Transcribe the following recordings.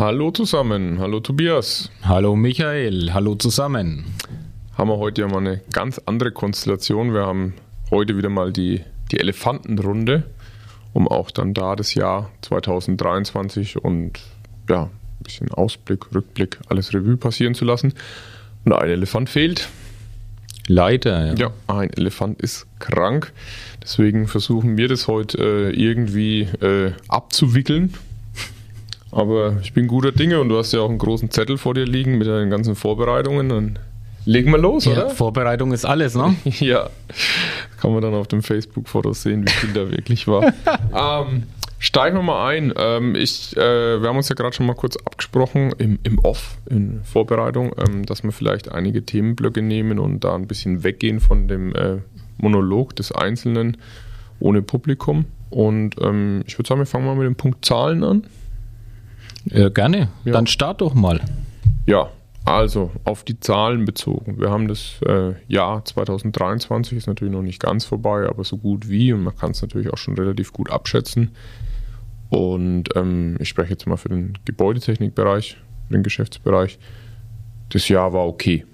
Hallo zusammen, hallo Tobias. Hallo Michael, hallo zusammen. Haben wir heute ja mal eine ganz andere Konstellation. Wir haben heute wieder mal die, die Elefantenrunde, um auch dann da das Jahr 2023 und ja, ein bisschen Ausblick, Rückblick, alles Revue passieren zu lassen. Und ein Elefant fehlt. Leider, ja. Ja, ein Elefant ist krank. Deswegen versuchen wir das heute äh, irgendwie äh, abzuwickeln. Aber ich bin guter Dinge und du hast ja auch einen großen Zettel vor dir liegen mit deinen ganzen Vorbereitungen. Dann legen wir los, ja, oder? Vorbereitung ist alles, ne? ja. Kann man dann auf dem Facebook-Fotos sehen, wie viel da wirklich war. ähm, steigen wir mal ein. Ähm, ich, äh, wir haben uns ja gerade schon mal kurz abgesprochen im, im Off, in Vorbereitung, ähm, dass wir vielleicht einige Themenblöcke nehmen und da ein bisschen weggehen von dem äh, Monolog des Einzelnen ohne Publikum. Und ähm, ich würde sagen, wir fangen mal mit dem Punkt Zahlen an. Äh, gerne. Ja. Dann start doch mal. Ja, also auf die Zahlen bezogen. Wir haben das äh, Jahr 2023, ist natürlich noch nicht ganz vorbei, aber so gut wie und man kann es natürlich auch schon relativ gut abschätzen. Und ähm, ich spreche jetzt mal für den Gebäudetechnikbereich, für den Geschäftsbereich. Das Jahr war okay.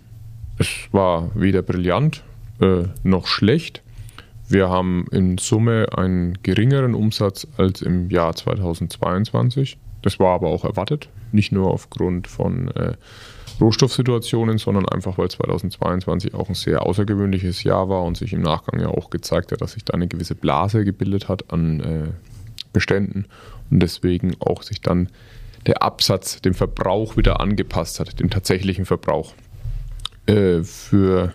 Es war weder brillant äh, noch schlecht. Wir haben in Summe einen geringeren Umsatz als im Jahr 2022. Das war aber auch erwartet, nicht nur aufgrund von äh, Rohstoffsituationen, sondern einfach, weil 2022 auch ein sehr außergewöhnliches Jahr war und sich im Nachgang ja auch gezeigt hat, dass sich da eine gewisse Blase gebildet hat an äh, Beständen und deswegen auch sich dann der Absatz dem Verbrauch wieder angepasst hat, dem tatsächlichen Verbrauch. Äh, für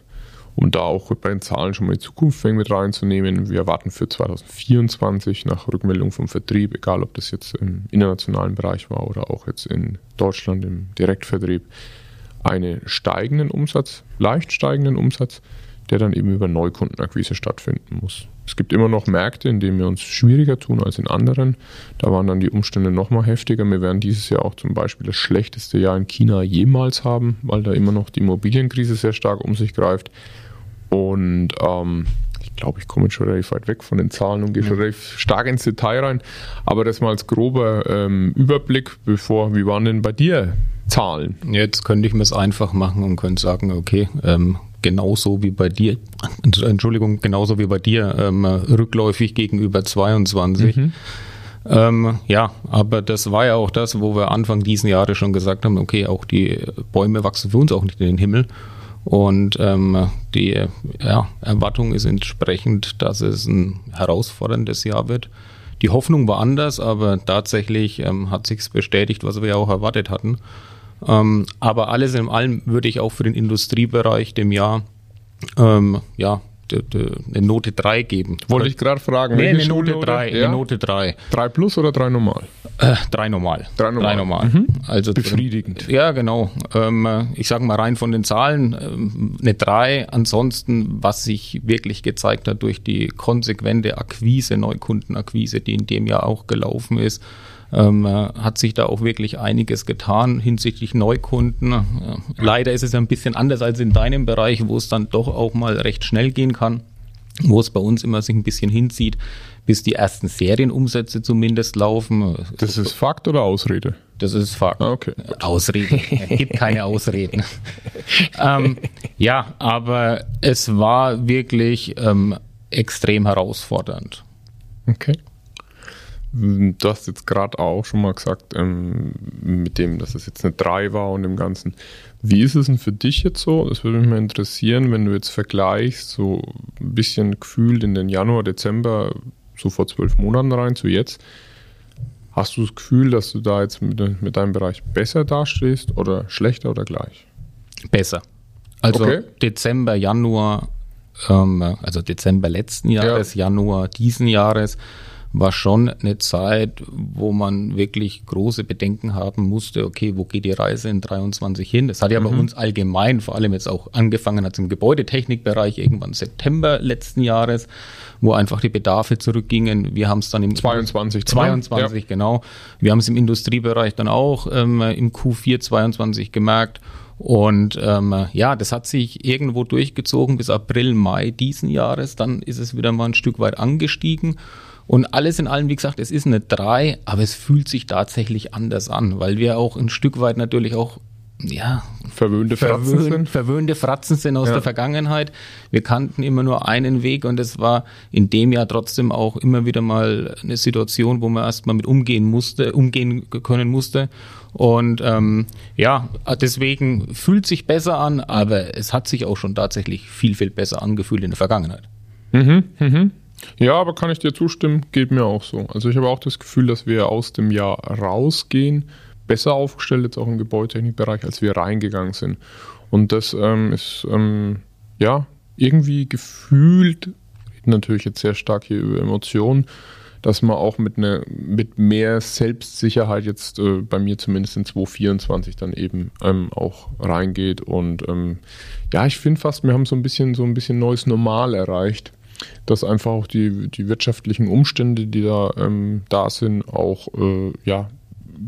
um da auch bei den Zahlen schon mal die Zukunft mit reinzunehmen. Wir erwarten für 2024 nach Rückmeldung vom Vertrieb, egal ob das jetzt im internationalen Bereich war oder auch jetzt in Deutschland im Direktvertrieb, einen steigenden Umsatz, leicht steigenden Umsatz, der dann eben über Neukundenakquise stattfinden muss. Es gibt immer noch Märkte, in denen wir uns schwieriger tun als in anderen. Da waren dann die Umstände noch mal heftiger. Wir werden dieses Jahr auch zum Beispiel das schlechteste Jahr in China jemals haben, weil da immer noch die Immobilienkrise sehr stark um sich greift. Und ähm, ich glaube, ich komme schon relativ weit weg von den Zahlen und gehe schon relativ stark ins Detail rein. Aber das mal als grober ähm, Überblick, bevor, wie waren denn bei dir Zahlen? Jetzt könnte ich mir es einfach machen und könnte sagen, okay, ähm, genauso wie bei dir, Entschuldigung, genauso wie bei dir, ähm, rückläufig gegenüber 22. Mhm. Ähm, ja, aber das war ja auch das, wo wir Anfang diesen Jahres schon gesagt haben, okay, auch die Bäume wachsen für uns auch nicht in den Himmel. Und ähm, die ja, Erwartung ist entsprechend, dass es ein herausforderndes Jahr wird. Die Hoffnung war anders, aber tatsächlich ähm, hat sich bestätigt, was wir ja auch erwartet hatten. Ähm, aber alles in allem würde ich auch für den Industriebereich dem Jahr ähm, ja, eine Note 3 geben. Wollte ich gerade fragen. Nee, eine Note 3. Ja? Eine Note 3. 3 plus oder 3 normal? Äh, 3 normal. 3 normal. 3 normal. Mhm. Also befriedigend. Ja, genau. Ähm, ich sage mal rein von den Zahlen ähm, eine 3. Ansonsten, was sich wirklich gezeigt hat durch die konsequente Akquise, Neukundenakquise, die in dem Jahr auch gelaufen ist, ähm, hat sich da auch wirklich einiges getan hinsichtlich Neukunden. Äh, leider ist es ein bisschen anders als in deinem Bereich, wo es dann doch auch mal recht schnell gehen kann, wo es bei uns immer sich ein bisschen hinzieht, bis die ersten Serienumsätze zumindest laufen. Das ist Fakt oder Ausrede? Das ist Fakt. Ah, okay. Ausrede. Es gibt keine Ausreden. ähm, ja, aber es war wirklich ähm, extrem herausfordernd. Okay. Du hast jetzt gerade auch schon mal gesagt, ähm, mit dem, dass es jetzt eine 3 war und dem Ganzen. Wie ist es denn für dich jetzt so? Das würde mich mal interessieren, wenn du jetzt vergleichst, so ein bisschen gefühlt in den Januar, Dezember, so vor zwölf Monaten rein zu jetzt. Hast du das Gefühl, dass du da jetzt mit, mit deinem Bereich besser dastehst oder schlechter oder gleich? Besser. Also okay. Dezember, Januar, ähm, also Dezember letzten Jahres, ja. Januar diesen Jahres war schon eine Zeit, wo man wirklich große Bedenken haben musste, okay, wo geht die Reise in 23 hin? Das hat ja mhm. bei uns allgemein, vor allem jetzt auch angefangen hat im Gebäudetechnikbereich irgendwann September letzten Jahres, wo einfach die Bedarfe zurückgingen. Wir haben es dann im 22, 22 ja. genau. Wir haben es im Industriebereich dann auch ähm, im Q4 22 gemerkt. Und ähm, ja, das hat sich irgendwo durchgezogen bis April, Mai diesen Jahres. Dann ist es wieder mal ein Stück weit angestiegen. Und alles in allem, wie gesagt, es ist eine 3, aber es fühlt sich tatsächlich anders an, weil wir auch ein Stück weit natürlich auch ja, verwöhnte Fratzen verwöhnt, sind. Verwöhnte Fratzen sind aus ja. der Vergangenheit. Wir kannten immer nur einen Weg und es war in dem Jahr trotzdem auch immer wieder mal eine Situation, wo man erstmal mit umgehen musste, umgehen können musste. Und ähm, ja, deswegen fühlt sich besser an, aber es hat sich auch schon tatsächlich viel, viel besser angefühlt in der Vergangenheit. Mhm, mhm. Ja, aber kann ich dir zustimmen, geht mir auch so. Also ich habe auch das Gefühl, dass wir aus dem Jahr rausgehen besser aufgestellt, jetzt auch im Gebäudetechnikbereich, als wir reingegangen sind. Und das ähm, ist ähm, ja irgendwie gefühlt, natürlich jetzt sehr stark hier über Emotionen, dass man auch mit, ne, mit mehr Selbstsicherheit jetzt äh, bei mir zumindest in 2024 dann eben ähm, auch reingeht. Und ähm, ja, ich finde fast, wir haben so ein bisschen so ein bisschen neues Normal erreicht, dass einfach auch die, die wirtschaftlichen Umstände, die da, ähm, da sind, auch äh, ja,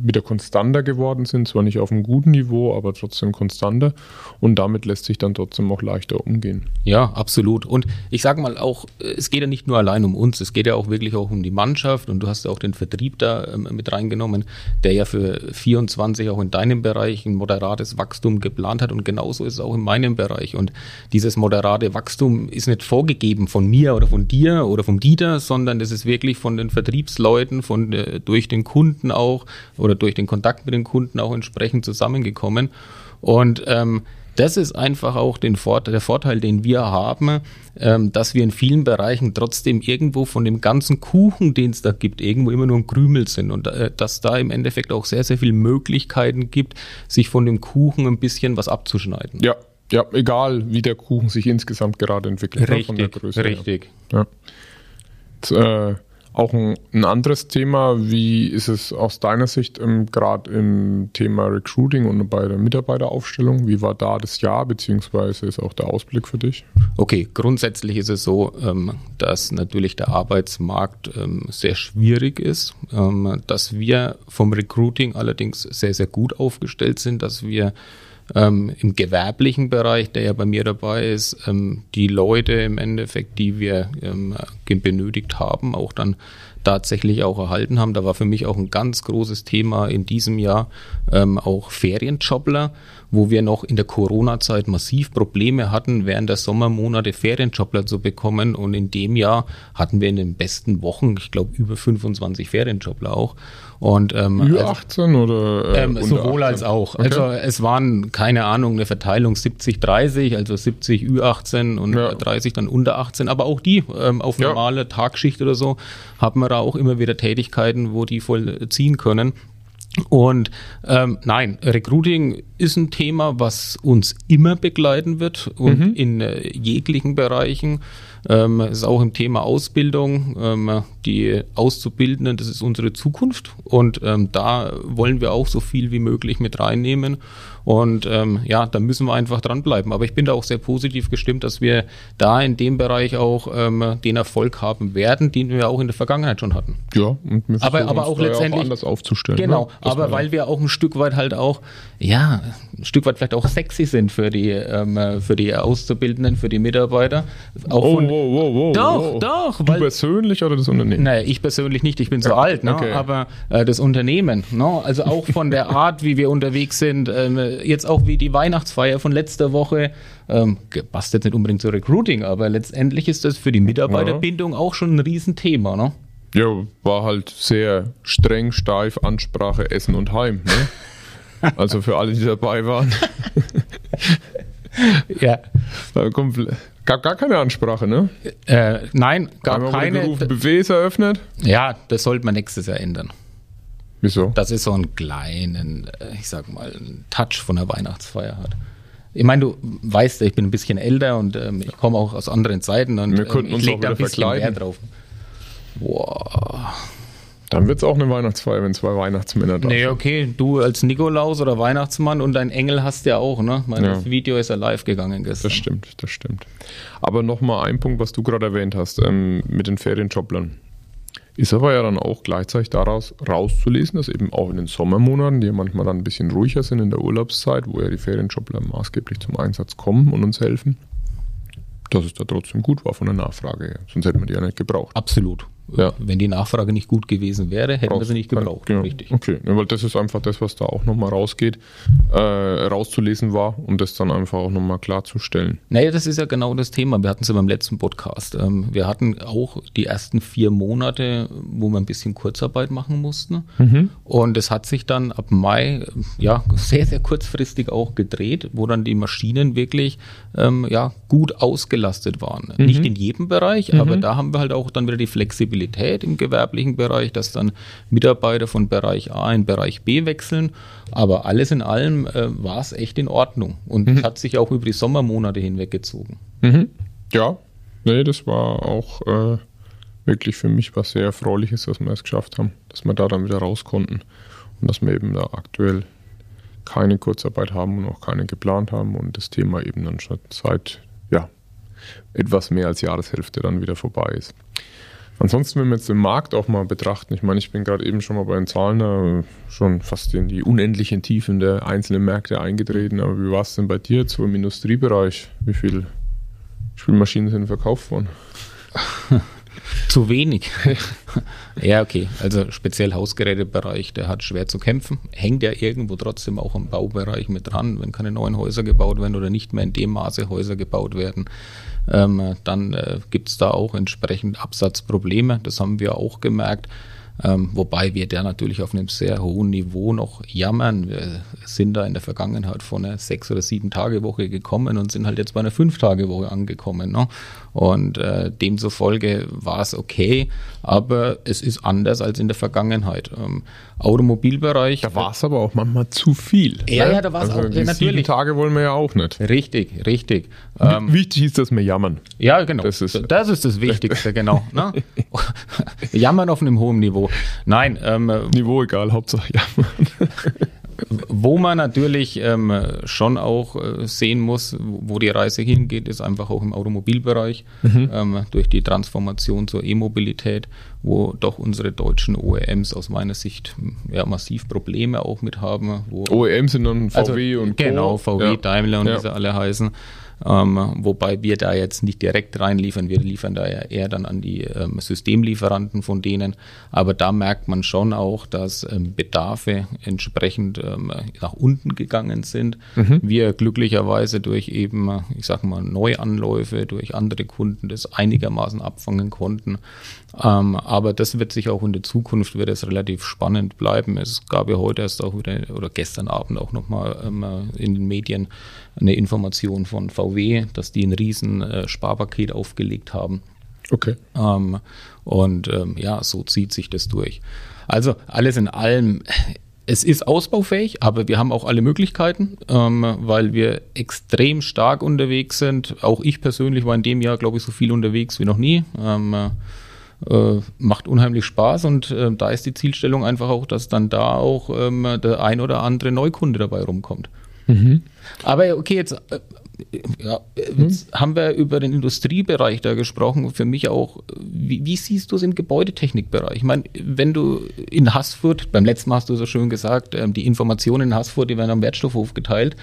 wieder konstanter geworden sind, zwar nicht auf einem guten Niveau, aber trotzdem konstanter und damit lässt sich dann trotzdem auch leichter umgehen. Ja, absolut. Und ich sage mal auch, es geht ja nicht nur allein um uns, es geht ja auch wirklich auch um die Mannschaft. Und du hast ja auch den Vertrieb da ähm, mit reingenommen, der ja für 24 auch in deinem Bereich ein moderates Wachstum geplant hat. Und genauso ist es auch in meinem Bereich. Und dieses moderate Wachstum ist nicht vorgegeben von mir oder von dir oder vom Dieter, sondern das ist wirklich von den Vertriebsleuten, von äh, durch den Kunden auch oder durch den Kontakt mit den Kunden auch entsprechend zusammengekommen. Und ähm, das ist einfach auch den Vorteil, der Vorteil, den wir haben, ähm, dass wir in vielen Bereichen trotzdem irgendwo von dem ganzen Kuchen, den es da gibt, irgendwo immer nur ein Krümel sind und äh, dass da im Endeffekt auch sehr, sehr viele Möglichkeiten gibt, sich von dem Kuchen ein bisschen was abzuschneiden. Ja, ja, egal wie der Kuchen sich insgesamt gerade entwickelt. Richtig, von der Größe richtig. Ja. Jetzt, äh, auch ein, ein, anderes Thema, wie ist es aus deiner Sicht ähm, gerade im Thema Recruiting und bei der Mitarbeiteraufstellung? Wie war da das Jahr, beziehungsweise ist auch der Ausblick für dich? Okay, grundsätzlich ist es so, ähm, dass natürlich der Arbeitsmarkt ähm, sehr schwierig ist, ähm, dass wir vom Recruiting allerdings sehr, sehr gut aufgestellt sind, dass wir ähm, im gewerblichen Bereich, der ja bei mir dabei ist, ähm, die Leute im Endeffekt, die wir ähm, benötigt haben, auch dann tatsächlich auch erhalten haben. Da war für mich auch ein ganz großes Thema in diesem Jahr ähm, auch Ferienjobler, wo wir noch in der Corona-Zeit massiv Probleme hatten, während der Sommermonate Ferienjobler zu bekommen. Und in dem Jahr hatten wir in den besten Wochen, ich glaube, über 25 Ferienjobler auch. Und, ähm, Ü18 also, oder? Äh, ähm, sowohl 18? als auch. Okay. Also es waren, keine Ahnung, eine Verteilung 70-30, also 70 Ü18 und ja. 30 dann unter 18. Aber auch die ähm, auf normale ja. Tagschicht oder so haben wir da auch immer wieder Tätigkeiten, wo die vollziehen können. Und ähm, nein, Recruiting ist ein Thema, was uns immer begleiten wird und mhm. in äh, jeglichen Bereichen. Ähm, es ist auch im Thema Ausbildung. Ähm, die Auszubildenden, das ist unsere Zukunft und ähm, da wollen wir auch so viel wie möglich mit reinnehmen. Und ähm, ja, da müssen wir einfach dranbleiben. Aber ich bin da auch sehr positiv gestimmt, dass wir da in dem Bereich auch ähm, den Erfolg haben werden, den wir auch in der Vergangenheit schon hatten. Ja, und wir aber, aber auch letztendlich auch anders aufzustellen. Genau, ne? aber weil wir auch ein Stück weit halt auch, ja, ein Stück weit vielleicht auch sexy sind für die, ähm, für die Auszubildenden, für die Mitarbeiter. Auch oh, von, wow, wow, wow, doch, doch. Du persönlich oder das Unternehmen? Naja, ich persönlich nicht, ich bin so ja, alt, ne? Okay. aber äh, das Unternehmen, ne? also auch von der Art, wie wir unterwegs sind, ähm, jetzt auch wie die Weihnachtsfeier von letzter Woche, ähm, passt jetzt nicht unbedingt zu Recruiting, aber letztendlich ist das für die Mitarbeiterbindung ja. auch schon ein Riesenthema. Ne? Ja, war halt sehr streng, steif, Ansprache, Essen und Heim. Ne? also für alle, die dabei waren. ja. Gab gar keine Ansprache, ne? Äh, nein, gar Einmal keine. Gerufen, Buffets eröffnet? Ja, das sollte man nächstes Jahr ändern. Wieso? Dass es so einen kleinen, äh, ich sag mal, einen Touch von der Weihnachtsfeier hat. Ich meine, du weißt, ich bin ein bisschen älter und ähm, ich komme auch aus anderen Zeiten und Wir ähm, ich lege da ein bisschen verkleiden. mehr drauf. Boah. Dann wird es auch eine Weihnachtsfeier, wenn zwei Weihnachtsmänner da nee, sind. Nee, okay, du als Nikolaus oder Weihnachtsmann und dein Engel hast ja auch, ne? Mein ja. Video ist ja live gegangen gestern. Das stimmt, das stimmt. Aber nochmal ein Punkt, was du gerade erwähnt hast, ähm, mit den Ferienjoblern. Ist aber ja dann auch gleichzeitig daraus rauszulesen, dass eben auch in den Sommermonaten, die ja manchmal dann ein bisschen ruhiger sind in der Urlaubszeit, wo ja die Ferienjobler maßgeblich zum Einsatz kommen und uns helfen, dass es da trotzdem gut war von der Nachfrage her. Sonst hätten wir die ja nicht gebraucht. Absolut. Ja. Wenn die Nachfrage nicht gut gewesen wäre, hätten Raus, wir sie nicht gebraucht. Genau. Richtig. Okay, ja, weil das ist einfach das, was da auch nochmal rausgeht, äh, rauszulesen war, um das dann einfach auch nochmal klarzustellen. Naja, das ist ja genau das Thema. Wir hatten es ja beim letzten Podcast. Ähm, wir hatten auch die ersten vier Monate, wo wir ein bisschen Kurzarbeit machen mussten. Mhm. Und es hat sich dann ab Mai ja sehr, sehr kurzfristig auch gedreht, wo dann die Maschinen wirklich ähm, ja, gut ausgelastet waren. Mhm. Nicht in jedem Bereich, mhm. aber da haben wir halt auch dann wieder die Flexibilität im gewerblichen Bereich, dass dann Mitarbeiter von Bereich A in Bereich B wechseln. Aber alles in allem äh, war es echt in Ordnung und mhm. hat sich auch über die Sommermonate hinweggezogen. Mhm. Ja, nee, das war auch äh, wirklich für mich was sehr Erfreuliches, dass wir es geschafft haben, dass wir da dann wieder raus konnten und dass wir eben da aktuell keine Kurzarbeit haben und auch keine geplant haben und das Thema eben dann schon seit ja, etwas mehr als Jahreshälfte dann wieder vorbei ist. Ansonsten, wenn wir jetzt den Markt auch mal betrachten, ich meine, ich bin gerade eben schon mal bei den Zahlen da schon fast in die unendlichen Tiefen der einzelnen Märkte eingetreten, aber wie war es denn bei dir jetzt so im Industriebereich? Wie viele Spielmaschinen sind verkauft worden? Zu wenig. ja, okay. Also speziell Hausgerätebereich, der hat schwer zu kämpfen. Hängt ja irgendwo trotzdem auch im Baubereich mit dran, wenn keine neuen Häuser gebaut werden oder nicht mehr in dem Maße Häuser gebaut werden. Ähm, dann äh, gibt es da auch entsprechend Absatzprobleme. Das haben wir auch gemerkt. Ähm, wobei wir da natürlich auf einem sehr hohen Niveau noch jammern. Wir sind da in der Vergangenheit von einer sechs oder sieben Tage Woche gekommen und sind halt jetzt bei einer fünf Tage Woche angekommen. Ne? Und äh, demzufolge war es okay, aber es ist anders als in der Vergangenheit. Ähm, Automobilbereich. Da war es aber auch manchmal zu viel. Ja, ne? ja, da war es also auch. Die natürlich. sieben Tage wollen wir ja auch nicht. Richtig, richtig. Ähm, Wichtig ist, dass wir jammern. Ja, genau. Das ist das, ist das Wichtigste, genau. Ne? jammern auf einem hohen Niveau. Nein. Ähm, Niveau egal, Hauptsache jammern. Wo man natürlich ähm, schon auch äh, sehen muss, wo die Reise hingeht, ist einfach auch im Automobilbereich mhm. ähm, durch die Transformation zur E-Mobilität, wo doch unsere deutschen OEMs aus meiner Sicht ja, massiv Probleme auch mit haben. OEMs sind dann VW also, und Genau, VW, ja. Daimler und ja. wie sie alle heißen. Ähm, wobei wir da jetzt nicht direkt reinliefern, wir liefern da ja eher dann an die ähm, Systemlieferanten von denen. Aber da merkt man schon auch, dass ähm, Bedarfe entsprechend ähm, nach unten gegangen sind. Mhm. Wir glücklicherweise durch eben, ich sage mal, Neuanläufe, durch andere Kunden das einigermaßen abfangen konnten. Ähm, aber das wird sich auch in der Zukunft wird es relativ spannend bleiben. Es gab ja heute erst auch wieder oder gestern Abend auch nochmal ähm, in den Medien eine Information von VW, dass die ein riesen äh, Sparpaket aufgelegt haben. Okay. Ähm, und ähm, ja, so zieht sich das durch. Also alles in allem, es ist ausbaufähig, aber wir haben auch alle Möglichkeiten, ähm, weil wir extrem stark unterwegs sind. Auch ich persönlich war in dem Jahr, glaube ich, so viel unterwegs wie noch nie. Ähm, äh, macht unheimlich Spaß und äh, da ist die Zielstellung einfach auch, dass dann da auch ähm, der ein oder andere Neukunde dabei rumkommt. Mhm. Aber okay, jetzt äh, ja, jetzt hm. haben wir über den Industriebereich da gesprochen. Für mich auch, wie, wie siehst du es im Gebäudetechnikbereich? Ich meine, wenn du in Haßfurt, beim letzten Mal hast du so schön gesagt, ähm, die Informationen in Haßfurt, die werden am Wertstoffhof geteilt.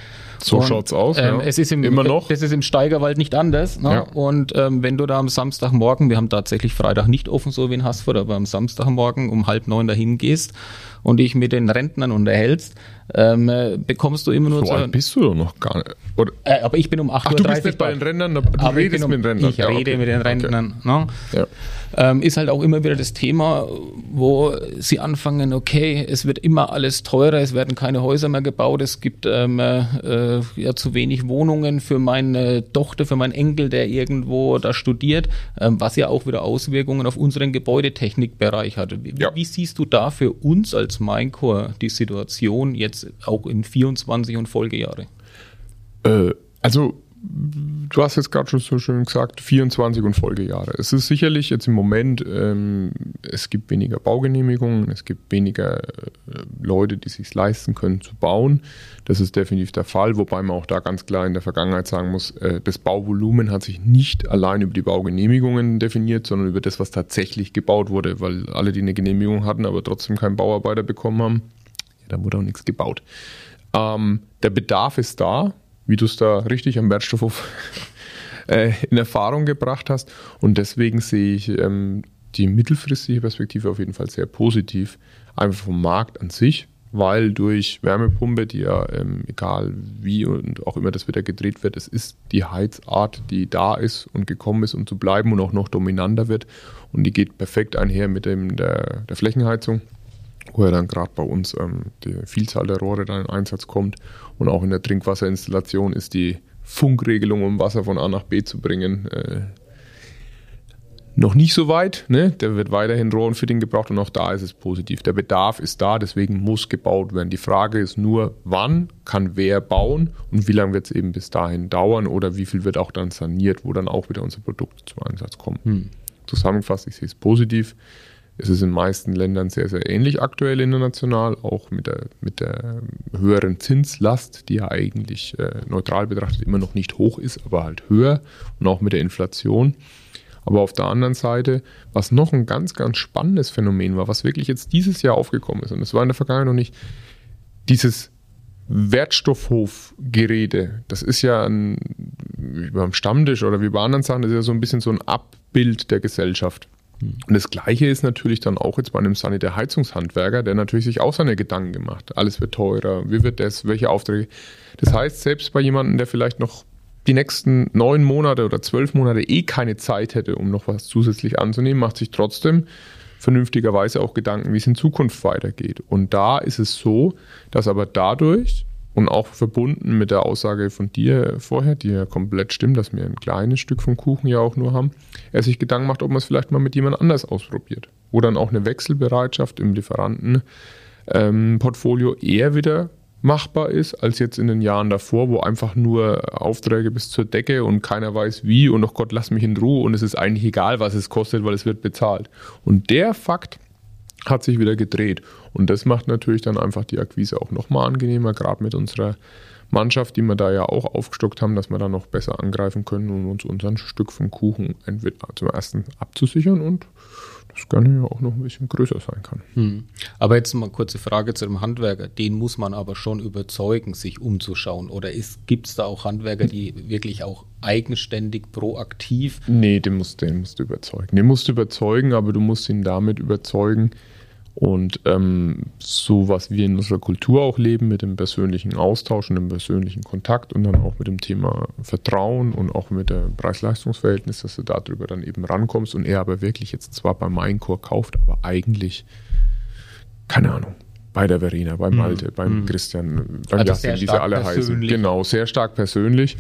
So und, schaut's aus. Ähm, ja. Es ist im, immer noch. Das ist im Steigerwald nicht anders. Ne? Ja. Und ähm, wenn du da am Samstagmorgen, wir haben tatsächlich Freitag nicht offen, so wie in Haßfurt, aber am Samstagmorgen um halb neun dahin gehst und dich mit den Rentnern unterhältst, ähm, äh, bekommst du immer nur so. alt bist du doch noch gar nicht. Äh, aber ich bin um 8.30 Uhr. du bist nicht bei den Rentnern, du redest um, mit den Rentnern. Ich ja, rede okay. mit den Rentnern. Okay. Ne? Ja. Ähm, ist halt auch immer wieder das Thema, wo sie anfangen, okay, es wird immer alles teurer, es werden keine Häuser mehr gebaut, es gibt ähm, äh, ja zu wenig Wohnungen für meine Tochter, für meinen Enkel, der irgendwo da studiert, ähm, was ja auch wieder Auswirkungen auf unseren Gebäudetechnikbereich hat. Wie, ja. wie siehst du da für uns als Minecore die Situation jetzt auch in 24 und Folgejahre? Äh, also du hast jetzt gerade schon so schön gesagt, 24 und Folgejahre. Es ist sicherlich jetzt im Moment, ähm, es gibt weniger Baugenehmigungen, es gibt weniger äh, Leute, die sich leisten können zu bauen. Das ist definitiv der Fall, wobei man auch da ganz klar in der Vergangenheit sagen muss, äh, das Bauvolumen hat sich nicht allein über die Baugenehmigungen definiert, sondern über das, was tatsächlich gebaut wurde, weil alle, die eine Genehmigung hatten, aber trotzdem keinen Bauarbeiter bekommen haben, ja, da wurde auch nichts gebaut. Ähm, der Bedarf ist da, wie du es da richtig am Wertstoffhof äh, in Erfahrung gebracht hast. Und deswegen sehe ich ähm, die mittelfristige Perspektive auf jeden Fall sehr positiv. Einfach vom Markt an sich, weil durch Wärmepumpe, die ja, ähm, egal wie und auch immer das wieder gedreht wird, es ist die Heizart, die da ist und gekommen ist, um zu bleiben und auch noch dominanter wird. Und die geht perfekt einher mit dem, der, der Flächenheizung, wo ja dann gerade bei uns ähm, die Vielzahl der Rohre dann in Einsatz kommt. Und auch in der Trinkwasserinstallation ist die Funkregelung, um Wasser von A nach B zu bringen, äh, noch nicht so weit. Ne? Der wird weiterhin Rohrenfitting gebraucht und auch da ist es positiv. Der Bedarf ist da, deswegen muss gebaut werden. Die Frage ist nur, wann kann wer bauen und wie lange wird es eben bis dahin dauern oder wie viel wird auch dann saniert, wo dann auch wieder unsere Produkte zum Einsatz kommen. Hm. Zusammengefasst, ich sehe es positiv. Es ist in den meisten Ländern sehr, sehr ähnlich aktuell international, auch mit der, mit der höheren Zinslast, die ja eigentlich äh, neutral betrachtet immer noch nicht hoch ist, aber halt höher und auch mit der Inflation. Aber auf der anderen Seite, was noch ein ganz, ganz spannendes Phänomen war, was wirklich jetzt dieses Jahr aufgekommen ist, und es war in der Vergangenheit noch nicht, dieses Wertstoffhofgerede, das ist ja ein, wie beim Stammtisch oder wie bei anderen Sachen, das ist ja so ein bisschen so ein Abbild der Gesellschaft. Und das Gleiche ist natürlich dann auch jetzt bei einem Sanitär-Heizungshandwerker, der natürlich sich auch seine Gedanken gemacht. Alles wird teurer, wie wird das, welche Aufträge. Das heißt, selbst bei jemandem, der vielleicht noch die nächsten neun Monate oder zwölf Monate eh keine Zeit hätte, um noch was zusätzlich anzunehmen, macht sich trotzdem vernünftigerweise auch Gedanken, wie es in Zukunft weitergeht. Und da ist es so, dass aber dadurch und auch verbunden mit der Aussage von dir vorher, die ja komplett stimmt, dass wir ein kleines Stück vom Kuchen ja auch nur haben, er sich Gedanken macht, ob man es vielleicht mal mit jemand anders ausprobiert. Wo dann auch eine Wechselbereitschaft im Lieferantenportfolio ähm, eher wieder machbar ist, als jetzt in den Jahren davor, wo einfach nur Aufträge bis zur Decke und keiner weiß wie und oh Gott, lass mich in Ruhe und es ist eigentlich egal, was es kostet, weil es wird bezahlt. Und der Fakt hat sich wieder gedreht. Und das macht natürlich dann einfach die Akquise auch nochmal angenehmer, gerade mit unserer Mannschaft, die wir da ja auch aufgestockt haben, dass wir da noch besser angreifen können und uns unser Stück vom Kuchen entweder zum ersten abzusichern und das gerne ja auch noch ein bisschen größer sein kann. Hm. Aber jetzt mal kurze Frage zu dem Handwerker. Den muss man aber schon überzeugen, sich umzuschauen. Oder gibt es da auch Handwerker, die wirklich auch eigenständig, proaktiv? Nee, den musst, den musst du überzeugen. Den musst du überzeugen, aber du musst ihn damit überzeugen, und ähm, so, was wir in unserer Kultur auch leben, mit dem persönlichen Austausch und dem persönlichen Kontakt und dann auch mit dem Thema Vertrauen und auch mit dem Preis-Leistungs-Verhältnis, dass du darüber dann eben rankommst und er aber wirklich jetzt zwar beim Maincore kauft, aber eigentlich, keine Ahnung, bei der Verena, mhm. Malte, mhm. beim Christian, beim also Justin, wie sie alle heißen. Genau, sehr stark persönlich,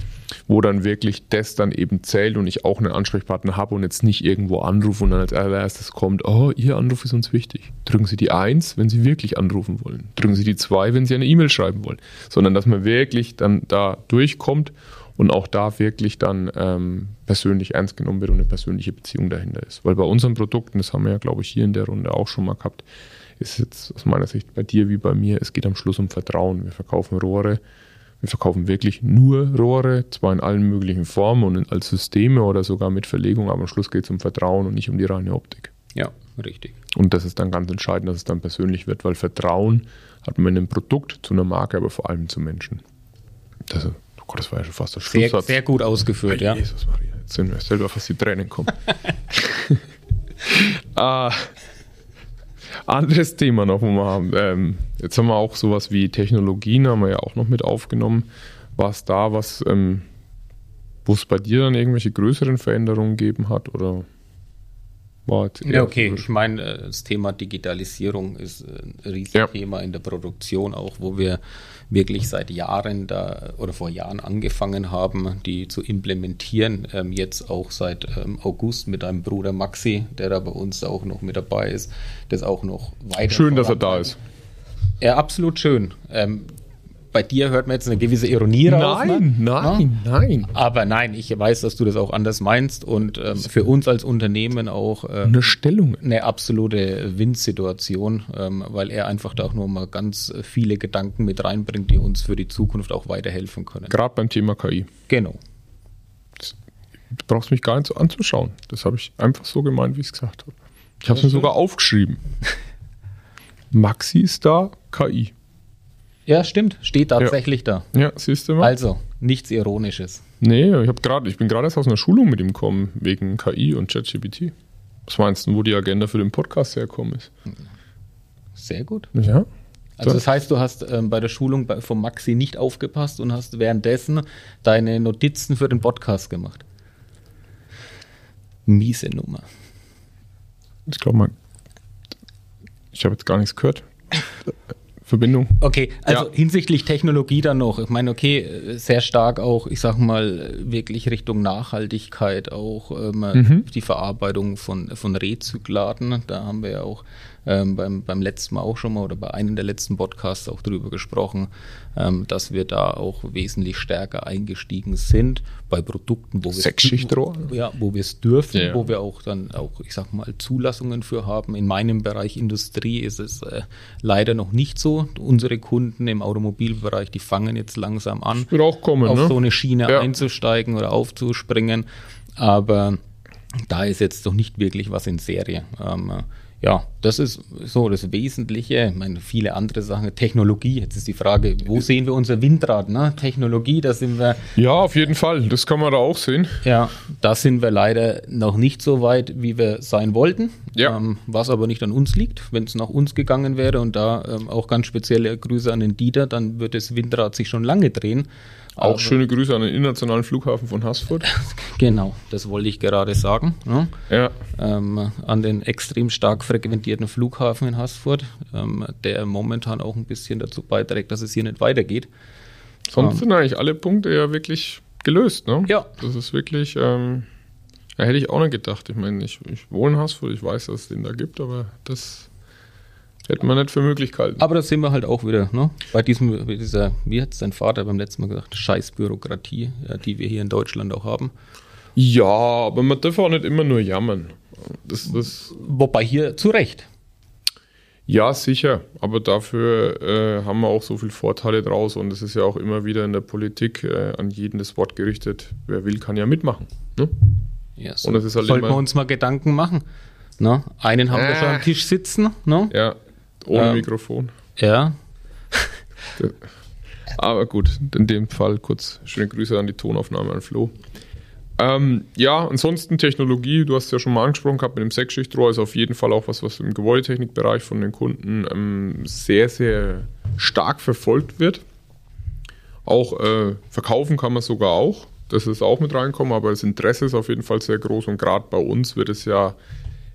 wo dann wirklich das dann eben zählt und ich auch einen Ansprechpartner habe und jetzt nicht irgendwo anrufe und dann als allererstes kommt, oh, Ihr Anruf ist uns wichtig. Drücken Sie die Eins, wenn Sie wirklich anrufen wollen. Drücken Sie die Zwei, wenn Sie eine E-Mail schreiben wollen. Sondern dass man wirklich dann da durchkommt und auch da wirklich dann ähm, persönlich ernst genommen wird und eine persönliche Beziehung dahinter ist. Weil bei unseren Produkten, das haben wir ja, glaube ich, hier in der Runde auch schon mal gehabt, ist jetzt aus meiner Sicht bei dir wie bei mir, es geht am Schluss um Vertrauen. Wir verkaufen Rohre, wir verkaufen wirklich nur Rohre, zwar in allen möglichen Formen und als Systeme oder sogar mit Verlegung, aber am Schluss geht es um Vertrauen und nicht um die reine Optik. Ja, richtig. Und das ist dann ganz entscheidend, dass es dann persönlich wird, weil Vertrauen hat man in einem Produkt zu einer Marke, aber vor allem zu Menschen. Das, oh Gott, das war ja schon fast der Schlusssatz. Sehr, sehr gut ausgeführt, ja. Jesus Maria, jetzt sind wir selber fast die Tränen kommen. ah, anderes Thema noch, wo wir haben. Ähm, jetzt haben wir auch sowas wie Technologien, haben wir ja auch noch mit aufgenommen. War es da was, ähm, wo es bei dir dann irgendwelche größeren Veränderungen gegeben hat oder Ja, okay. Ich meine, äh, das Thema Digitalisierung ist ein Riesenthema ja. in der Produktion, auch wo wir wirklich seit Jahren da oder vor Jahren angefangen haben, die zu implementieren. Ähm, jetzt auch seit ähm, August mit einem Bruder Maxi, der da bei uns auch noch mit dabei ist, das auch noch weiter. Schön, dass er da ist. Ja, absolut schön. Ähm, bei dir hört man jetzt eine gewisse Ironie raus. Nein, ne? nein, ja? nein. Aber nein, ich weiß, dass du das auch anders meinst und ähm, für uns als Unternehmen auch äh, eine Stellung, eine absolute Win-Situation, ähm, weil er einfach da auch nur mal ganz viele Gedanken mit reinbringt, die uns für die Zukunft auch weiterhelfen können. Gerade beim Thema KI. Genau. Du brauchst mich gar nicht so anzuschauen. Das habe ich einfach so gemeint, wie ich es gesagt habe. Ich habe es mir sogar aufgeschrieben. Maxi ist da, KI. Ja, stimmt. Steht tatsächlich ja. da. Ja, siehst du mal. Also, nichts Ironisches. Nee, ich, hab grad, ich bin gerade erst aus einer Schulung mit ihm gekommen, wegen KI und ChatGPT. Was meinst du, wo die Agenda für den Podcast herkommen ist? Sehr gut. Ja. Also das heißt, du hast ähm, bei der Schulung bei, von Maxi nicht aufgepasst und hast währenddessen deine Notizen für den Podcast gemacht. Miese Nummer. Ich glaube mal, ich habe jetzt gar nichts gehört. Verbindung. Okay, also Ja. hinsichtlich Technologie dann noch. Ich meine, okay, sehr stark auch, ich sag mal, wirklich Richtung Nachhaltigkeit, auch ähm, die Verarbeitung von, von Rezyklaten. Da haben wir ja auch ähm, beim, beim letzten Mal auch schon mal oder bei einem der letzten Podcasts auch drüber gesprochen, ähm, dass wir da auch wesentlich stärker eingestiegen sind bei Produkten, wo wir Sechsschichtrohr? ja, wo wir es dürfen, Ja. wo wir auch dann auch, ich sag mal, Zulassungen für haben. In meinem Bereich Industrie ist es äh, leider noch nicht so. Unsere Kunden im Automobilbereich, die fangen jetzt langsam an, kommen, auf ne? so eine Schiene Ja. einzusteigen oder aufzuspringen. Aber da ist jetzt doch nicht wirklich was in Serie. Ähm, äh, ja, das ist so das Wesentliche. Ich meine, viele andere Sachen. Technologie, jetzt ist die Frage, wo sehen wir unser Windrad? Ne? Technologie, da sind wir Ja, auf jeden Fall. Das kann man da auch sehen. ja, da sind wir leider noch nicht so weit, wie wir sein wollten. Ja. Ähm, was aber nicht an uns liegt. Wenn es nach uns gegangen wäre und da ähm, auch ganz spezielle Grüße an den Dieter, dann würde das Windrad sich schon lange drehen. Auch Aber- schöne Grüße an den internationalen Flughafen von Haßfurt. Genau, das wollte ich gerade sagen. Ne? Ja. Ähm, an den extrem stark frequentierten Flughafen in Haßfurt, ähm, der momentan auch ein bisschen dazu beiträgt, dass es hier nicht weitergeht. Sonst sind eigentlich alle Punkte ja wirklich gelöst, ne? Ja. Das ist wirklich, ähm, ja, hätte ich auch nicht gedacht. Ich meine, ich, ich wohne in Haßfurt, ich weiß, dass es den da gibt, aber das hätte man nicht für möglich gehalten. Aber da sind wir halt auch wieder, ne? Bei diesem, dieser, wie hat es dein Vater beim letzten Mal gesagt, scheiß Bürokratie, ja, die wir hier in Deutschland auch haben. Ja, aber man darf auch nicht immer nur jammern. Das, das, Wobei hier zu Recht. ja, sicher, aber dafür äh, haben wir auch so viele Vorteile draus und es ist ja auch immer wieder in der Politik äh, an jeden das Wort gerichtet, wer will, kann ja mitmachen. Ne? Ja, Und das ist halt sollten wir uns mal Gedanken machen. Ne? Einen haben wir Äh. schon am Tisch sitzen. Ne? Ja, ohne Ähm. Mikrofon. Ja. Aber gut, in dem Fall kurz schöne Grüße an die Tonaufnahme an Flo. Ähm, ja, ansonsten Technologie, du hast es ja schon mal angesprochen gehabt mit dem Sechsschichtrohr, ist auf jeden Fall auch was, was im Gebäudetechnikbereich von den Kunden ähm, sehr, sehr stark verfolgt wird. Auch äh, verkaufen kann man sogar auch. Das ist auch mit reinkommen, aber das Interesse ist auf jeden Fall sehr groß und gerade bei uns wird es ja,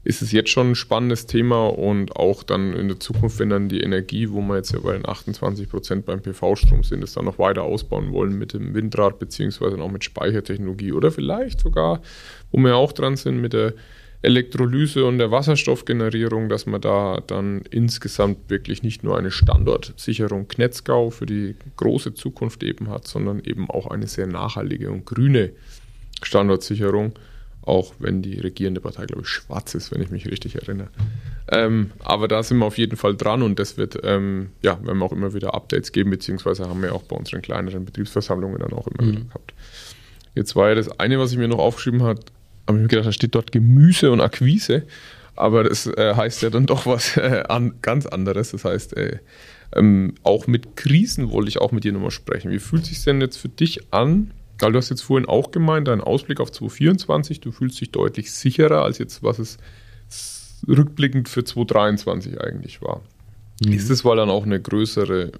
ist es jetzt schon ein spannendes Thema und auch dann in der Zukunft, wenn dann die Energie, wo wir jetzt ja bei den 28 Prozent beim PV-Strom sind, das dann noch weiter ausbauen wollen mit dem Windrad beziehungsweise auch mit Speichertechnologie oder vielleicht sogar, wo wir auch dran sind mit der Elektrolyse und der Wasserstoffgenerierung, dass man da dann insgesamt wirklich nicht nur eine Standortsicherung Knetzgau für die große Zukunft eben hat, sondern eben auch eine sehr nachhaltige und grüne Standortsicherung, auch wenn die regierende Partei, glaube ich, schwarz ist, wenn ich mich richtig erinnere. Ähm, aber da sind wir auf jeden Fall dran und das wird, ähm, ja, werden wir auch immer wieder Updates geben, beziehungsweise haben wir auch bei unseren kleineren Betriebsversammlungen dann auch immer wieder gehabt. Jetzt war ja das eine, was ich mir noch aufgeschrieben habe, habe ich mir gedacht, da steht dort Gemüse und Akquise, aber das äh, heißt ja dann doch was äh, an, ganz anderes. Das heißt, äh, ähm, auch mit Krisen wollte ich auch mit dir nochmal sprechen. Wie fühlt sich denn jetzt für dich an? Weil du hast jetzt vorhin auch gemeint, dein Ausblick auf 2024, du fühlst dich deutlich sicherer als jetzt, was es rückblickend für 2023 eigentlich war. Ist es, weil dann auch eine größere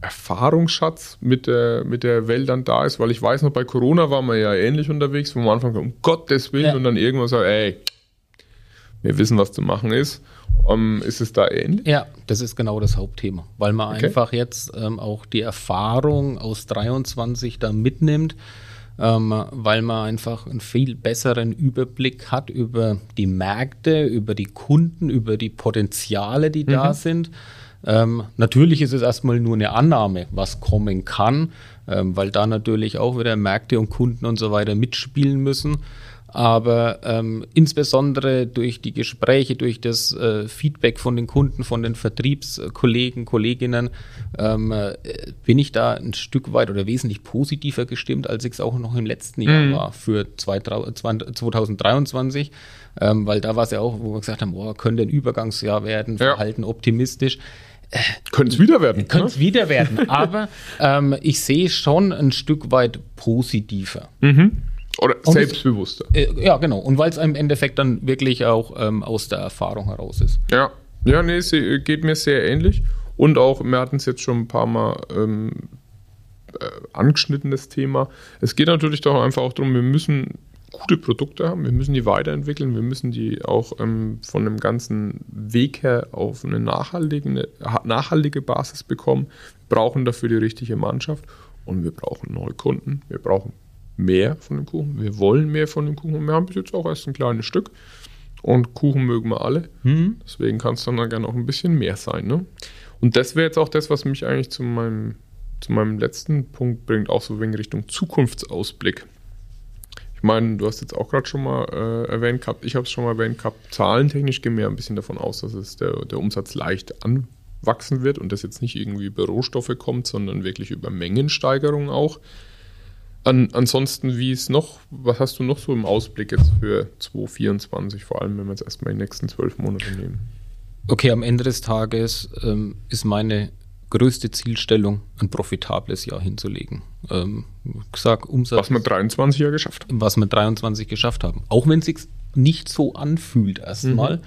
Erfahrungsschatz mit der, mit der Welt dann da ist? Weil ich weiß noch, bei Corona waren wir ja ähnlich unterwegs, wo man am Anfang um Gottes Willen Ja. und dann irgendwann sagt, ey, wir wissen, was zu machen ist. Ähm, ist es da ähnlich? Ja, das ist genau das Hauptthema, weil man Okay. einfach jetzt ähm, auch die Erfahrung aus 23 da mitnimmt, ähm, weil man einfach einen viel besseren Überblick hat über die Märkte, über die Kunden, über die Potenziale, die da sind. Ähm, natürlich ist es erstmal nur eine Annahme, was kommen kann, ähm, weil da natürlich auch wieder Märkte und Kunden und so weiter mitspielen müssen. Aber ähm, insbesondere durch die Gespräche, durch das äh, Feedback von den Kunden, von den Vertriebskollegen, Kolleginnen, ähm, äh, bin ich da ein Stück weit oder wesentlich positiver gestimmt, als ich es auch noch im letzten Jahr war für 2000 2023. Ähm, weil da war es ja auch, wo wir gesagt haben, boah, könnte ein Übergangsjahr werden, Ja. verhalten optimistisch. Könnte es wieder werden. Könnte es wieder werden. Aber ähm, ich sehe schon ein Stück weit positiver. Oder Und es- selbstbewusster. Äh, ja, genau. Und weil es im Endeffekt dann wirklich auch ähm, aus der Erfahrung heraus ist. Ja, ja, nee, es äh, geht mir sehr ähnlich. Und auch, wir hatten es jetzt schon ein paar Mal ähm, äh, angeschnitten, das Thema. Es geht natürlich doch einfach auch darum, wir müssen gute Produkte haben, wir müssen die weiterentwickeln, wir müssen die auch ähm, von dem ganzen Weg her auf eine nachhaltige, eine nachhaltige Basis bekommen. Wir brauchen dafür die richtige Mannschaft und wir brauchen Neukunden, wir brauchen mehr von dem Kuchen, wir wollen mehr von dem Kuchen und wir haben bis jetzt auch erst ein kleines Stück. Und Kuchen mögen wir alle. Deswegen kann es dann, dann gerne auch ein bisschen mehr sein. Ne? Und das wäre jetzt auch das, was mich eigentlich zu meinem, zu meinem letzten Punkt bringt, auch so wegen Richtung Zukunftsausblick. Ich meine, du hast jetzt auch gerade schon mal äh, erwähnt gehabt, ich habe es schon mal erwähnt gehabt, zahlentechnisch gehen wir ein bisschen davon aus, dass es der, der Umsatz leicht anwachsen wird und das jetzt nicht irgendwie über Rohstoffe kommt, sondern wirklich über Mengensteigerungen auch. An, ansonsten, wie es noch, was hast du noch so im Ausblick jetzt für 2024, vor allem wenn wir jetzt erstmal die nächsten zwölf Monate nehmen? Okay, am Ende des Tages ähm, ist meine größte Zielstellung, ein profitables Jahr hinzulegen. Ähm, sag Umsatz, Was wir 23 ja geschafft haben. was wir 23 geschafft haben. Auch wenn es sich nicht so anfühlt erstmal,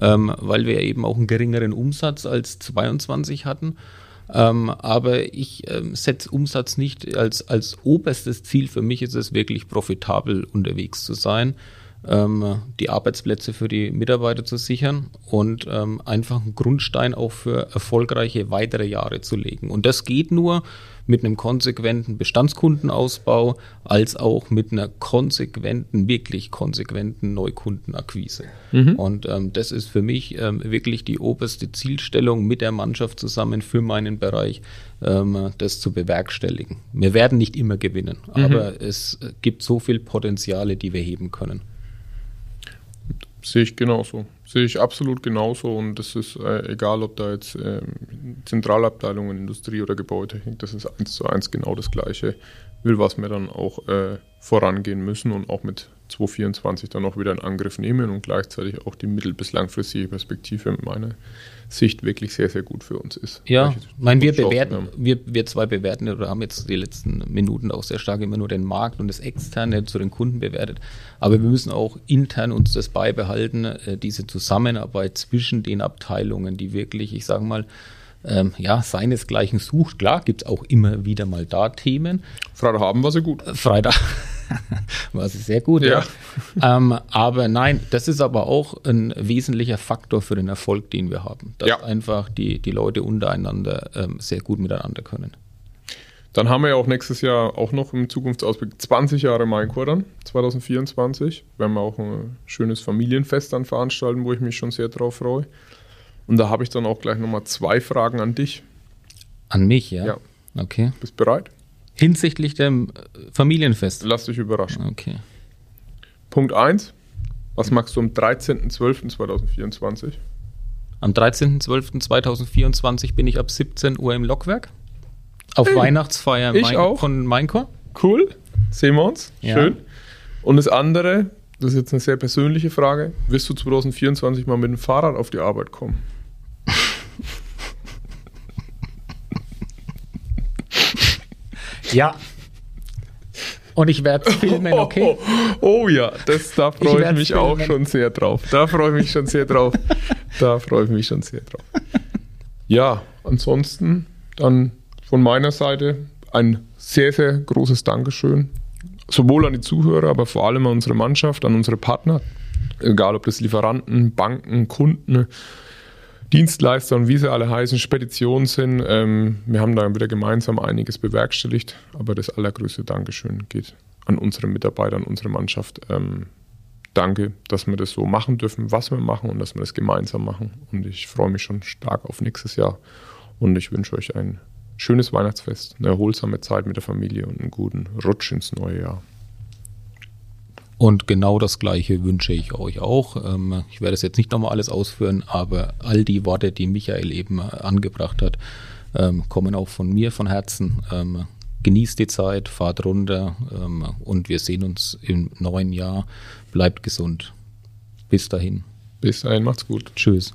ähm, weil wir eben auch einen geringeren Umsatz als 22 hatten. Ähm, aber ich ähm, setze Umsatz nicht als, als oberstes Ziel. Für mich ist es wirklich profitabel unterwegs zu sein, ähm, die Arbeitsplätze für die Mitarbeiter zu sichern und ähm, einfach einen Grundstein auch für erfolgreiche weitere Jahre zu legen. Und das geht nur mit einem konsequenten Bestandskundenausbau als auch mit einer konsequenten, wirklich konsequenten Neukundenakquise. Und ähm, das ist für mich ähm, wirklich die oberste Zielstellung mit der Mannschaft zusammen für meinen Bereich, ähm, das zu bewerkstelligen. Wir werden nicht immer gewinnen, aber es äh, gibt so viel Potenziale, die wir heben können. Sehe ich genauso. Sehe ich absolut genauso. Und das ist äh, egal, ob da jetzt ähm, Zentralabteilungen, Industrie oder Gebäudetechnik, das ist eins zu eins genau das Gleiche. Will, was wir dann auch äh, vorangehen müssen und auch mit 2024 dann auch wieder in Angriff nehmen und gleichzeitig auch die mittel- bis langfristige Perspektive mit meiner Sicht wirklich sehr, sehr gut für uns ist. Ja, ich meine, wir bewerten, haben. wir, wir zwei bewerten oder haben jetzt die letzten Minuten auch sehr stark immer nur den Markt und das Externe zu den Kunden bewertet. Aber wir müssen auch intern uns das beibehalten, äh, diese Zusammenarbeit zwischen den Abteilungen, die wirklich, ich sage mal, ähm, ja, seinesgleichen sucht. Klar gibt es auch immer wieder mal da Themen, Freitag haben wir sie gut. Freitag war es sehr gut, ja. ähm, aber nein, das ist aber auch ein wesentlicher Faktor für den Erfolg, den wir haben. Dass Ja. einfach die, die Leute untereinander ähm, sehr gut miteinander können. Dann haben wir ja auch nächstes Jahr auch noch im Zukunftsausblick 20 Jahre Mainkur dann, 2024. Werden wir auch ein schönes Familienfest dann veranstalten, wo ich mich schon sehr drauf freue. Und da habe ich dann auch gleich nochmal zwei Fragen an dich. An mich, ja? Ja. Okay. Bist bereit? Hinsichtlich dem äh, Familienfest. Lass dich überraschen. Okay. Punkt 1. Was machst du am 13.12.2024? Am 13.12.2024 bin ich ab 17 Uhr im Lokwerk. Auf Weihnachtsfeier ich Main- auch. von Mainkor. Cool. Sehen wir uns. Ja. Schön. Und das andere, das ist jetzt eine sehr persönliche Frage. Wirst du 2024 mal mit dem Fahrrad auf die Arbeit kommen? Ja. Und ich werde filmen, okay? Oh, oh, oh ja, das, da freue ich, werd's mich auch filmen. schon sehr drauf. Da freue ich mich schon sehr drauf. Da freue ich mich schon sehr drauf. Ja, ansonsten dann von meiner Seite ein sehr, sehr großes Dankeschön. Sowohl an die Zuhörer, aber vor allem an unsere Mannschaft, an unsere Partner. Egal ob das Lieferanten, Banken, Kunden, Dienstleister und wie sie alle heißen, Speditionen sind. Ähm, wir haben da wieder gemeinsam einiges bewerkstelligt, aber das allergrößte Dankeschön geht an unsere Mitarbeiter, an unsere Mannschaft. Ähm, danke, dass wir das so machen dürfen, was wir machen und dass wir das gemeinsam machen. Und ich freue mich schon stark auf nächstes Jahr und ich wünsche euch ein schönes Weihnachtsfest, eine erholsame Zeit mit der Familie und einen guten Rutsch ins neue Jahr. Und genau das Gleiche wünsche ich euch auch. Ähm, ich werde es jetzt nicht nochmal alles ausführen, aber all die Worte, die Michael eben äh, angebracht hat, ähm, kommen auch von mir von Herzen. Ähm, genießt die Zeit, fahrt runter und wir sehen uns im neuen Jahr. Bleibt gesund. Bis dahin. Bis dahin, macht's gut. Tschüss.